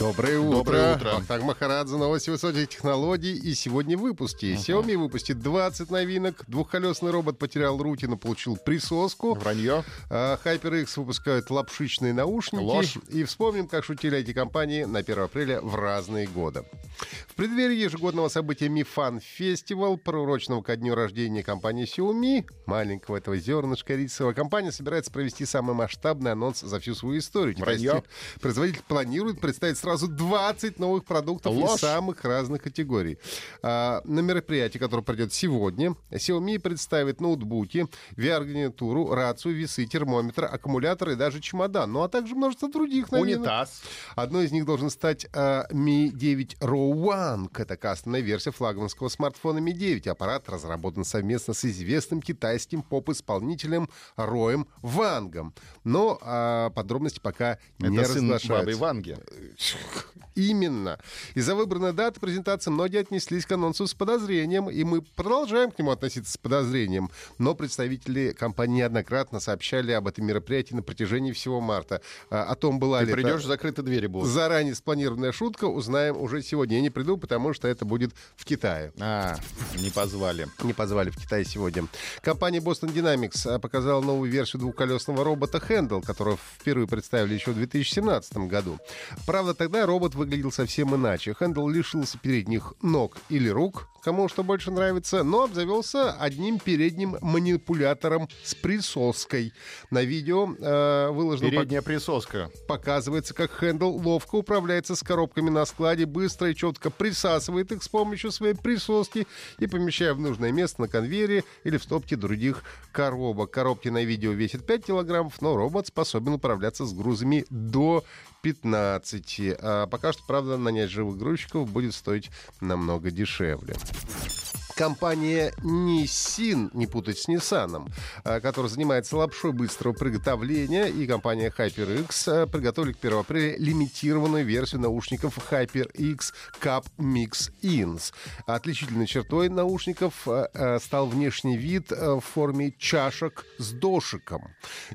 Доброе утро. Доброе утро. Ахтанг Махарадзе, новости высоких технологий. И сегодня в выпуске. Xiaomi выпустит 20 новинок. Двухколесный робот потерял рути, но получил присоску. Вранье. А, HyperX выпускают лапшичные наушники. Ложь. И вспомним, как шутили эти компании на 1 апреля в разные годы. В преддверии ежегодного события Fan Festival, проуроченного ко дню рождения компании Xiaomi, маленького этого зернышка рисового, компания собирается провести самый масштабный анонс за всю свою историю. Вранье. Производитель планирует представить сразу 20 новых продуктов из Ложь. самых разных категорий. А, на мероприятии, которое пройдет сегодня, Xiaomi представит ноутбуки, VR-гарнитуру, рацию, весы, термометр, аккумулятор и даже чемодан. Ну а также множество других новинок. Унитаз. Одной из них должен стать а, Mi 9 Row One. Это кастомная версия флагманского смартфона Mi 9. Аппарат разработан совместно с известным китайским поп-исполнителем Роем Вангом. Но а, подробности пока не Это сын разглашаются. бабы Ванги. Именно. Из-за выбранной даты презентации многие отнеслись к анонсу с подозрением, и мы продолжаем к нему относиться с подозрением. Но представители компании неоднократно сообщали об этом мероприятии на протяжении всего марта. А, О том, была Ты ли это придешь, закрыты двери будут. заранее спланированная шутка, узнаем уже сегодня. Я не приду, потому что это будет в Китае. А, не позвали. Не позвали в Китай сегодня. Компания Boston Dynamics а, показала новую версию двухколесного робота Handle, которую впервые представили еще в 2017 году. Правда, тогда робот выглядел совсем иначе. Handle лишился передних ног или рук, кому что больше нравится, но обзавелся одним передним манипулятором с присоской. На видео э, выложено... пок- Передняя присоска. Показывается, как Хэндл ловко управляется с коробками на складе, быстро и четко присасывает их с помощью своей присоски и помещая в нужное место на конвейере или в стопке других коробок. Коробки на видео весят 5 килограммов, но робот способен управляться с грузами до 15. А пока что, правда, нанять живых грузчиков будет стоить намного дешевле. Thank you. Компания Nissin, не путать с Nissan, а, которая занимается лапшой быстрого приготовления, и компания HyperX а, приготовили к 1 апреля лимитированную версию наушников HyperX Cup Mix Ins. Отличительной чертой наушников а, стал внешний вид в форме чашек с дошиком.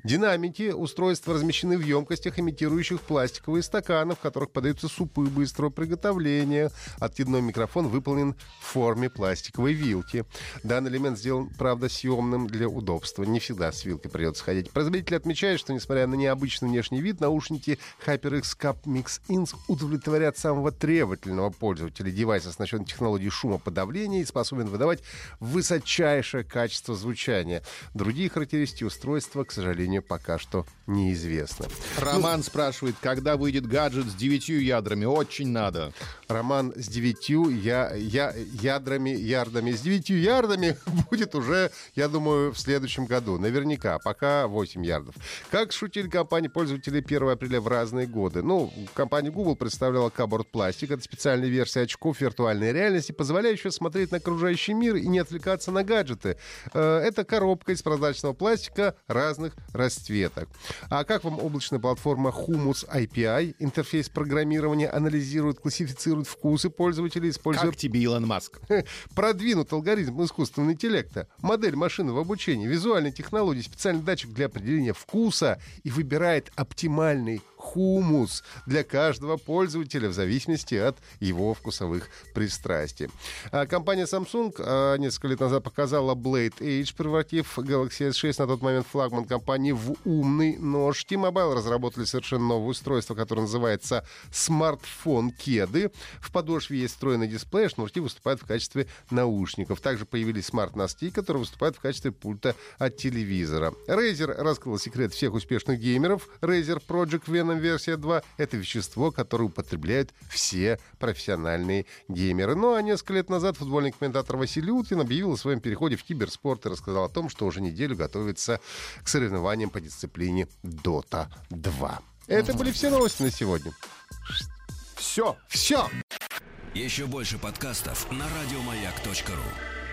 Динамики устройства размещены в емкостях, имитирующих пластиковые стаканы, в которых подаются супы быстрого приготовления. Откидной микрофон выполнен в форме пластиковой вилки. Данный элемент сделан, правда, съемным для удобства. Не всегда с вилкой придется ходить. Производитель отмечает, что, несмотря на необычный внешний вид, наушники HyperX Cup Mix Ins удовлетворят самого требовательного пользователя. Девайс оснащен технологией шумоподавления и способен выдавать высочайшее качество звучания. Другие характеристики устройства, к сожалению, пока что неизвестны. Роман спрашивает, когда выйдет гаджет с девятью ядрами. Очень надо. Роман с девятью я, я, ядрами, ярдами. С девятью ярдами будет уже, я думаю, в следующем году. Наверняка. Пока 8 ярдов. Как шутили компании пользователи 1 апреля в разные годы. Ну, компания Google представляла Cardboard Plastic. Это специальная версия очков виртуальной реальности, позволяющая смотреть на окружающий мир и не отвлекаться на гаджеты. Э, Это коробка из прозрачного пластика разных расцветок. А как вам облачная платформа Humus API? Интерфейс программирования анализирует, классифицирует вкусы пользователей, используя Как тебе Илон Маск? продвинут алгоритм искусственного интеллекта, модель машинного обучения, визуальные технологии, специальный датчик для определения вкуса и выбирает оптимальный хумус для каждого пользователя в зависимости от его вкусовых пристрастий. А компания Samsung а, несколько лет назад показала Blade Edge, превратив Galaxy S6 на тот момент флагман компании в умный нож. T-Mobile разработали совершенно новое устройство, которое называется смартфон Кеды. В подошве есть встроенный дисплей, а шнурки выступают в качестве наушников. Также появились смарт-носки, которые выступают в качестве пульта от телевизора. Razer раскрыл секрет всех успешных геймеров. Razer Project Venom версия 2 — это вещество, которое употребляют все профессиональные геймеры. Ну а несколько лет назад футбольный комментатор Василий Уткин объявил о своем переходе в киберспорт и рассказал о том, что уже неделю готовится к соревнованиям по дисциплине Dota 2. Это были все новости на сегодня. Все. Все! Еще больше подкастов на радиомаяк.ру.